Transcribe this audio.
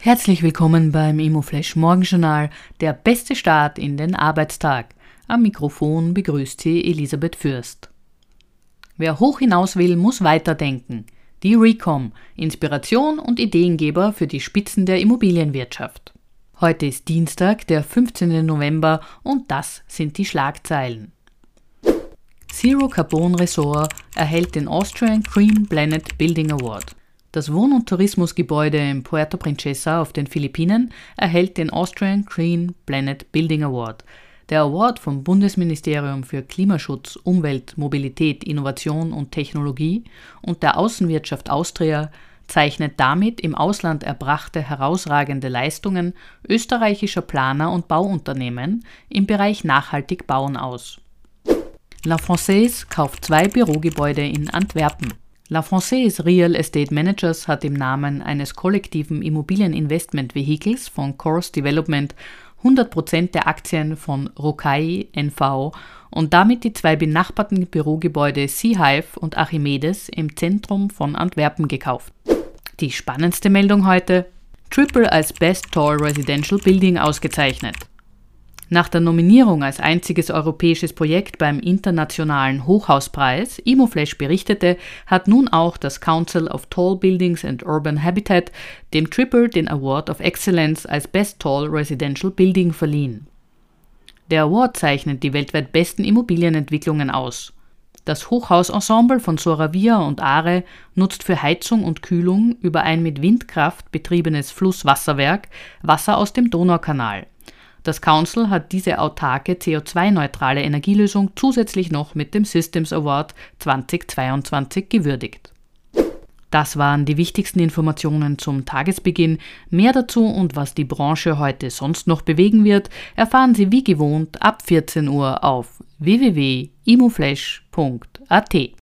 Herzlich willkommen beim ImmoFlash Morgenjournal, der beste Start in den Arbeitstag. Am Mikrofon begrüßt Sie Elisabeth Fürst. Wer hoch hinaus will, muss weiterdenken. Die Recom, Inspiration und Ideengeber für die Spitzen der Immobilienwirtschaft. Heute ist Dienstag, der 15. November und das sind die Schlagzeilen. Zero Carbon Resort erhält den Austrian Green Planet Building Award. Das Wohn- und Tourismusgebäude in Puerto Princesa auf den Philippinen erhält den Austrian Green Planet Building Award. Der Award vom Bundesministerium für Klimaschutz, Umwelt, Mobilität, Innovation und Technologie und der Außenwirtschaft Austria zeichnet damit im Ausland erbrachte herausragende Leistungen österreichischer Planer und Bauunternehmen im Bereich nachhaltig Bauen aus. La Française kauft zwei Bürogebäude in Antwerpen. La Française Real Estate Managers hat im Namen eines kollektiven Immobilieninvestment-Vehikels von Course Development 100% der Aktien von Rokai NV und damit die zwei benachbarten Bürogebäude Seahive und Archimedes im Zentrum von Antwerpen gekauft. Die spannendste Meldung heute: Triple als Best Tall Residential Building ausgezeichnet. Nach der Nominierung als einziges europäisches Projekt beim internationalen Hochhauspreis, Imoflash berichtete, hat nun auch das Council of Tall Buildings and Urban Habitat dem Triple den Award of Excellence als Best Tall Residential Building verliehen. Der Award zeichnet die weltweit besten Immobilienentwicklungen aus. Das Hochhausensemble von Soravia und Are nutzt für Heizung und Kühlung über ein mit Windkraft betriebenes Flusswasserwerk Wasser aus dem Donaukanal. Das Council hat diese autarke CO2-neutrale Energielösung zusätzlich noch mit dem Systems Award 2022 gewürdigt. Das waren die wichtigsten Informationen zum Tagesbeginn. Mehr dazu und was die Branche heute sonst noch bewegen wird, erfahren Sie wie gewohnt ab 14 Uhr auf www.imoflash.at.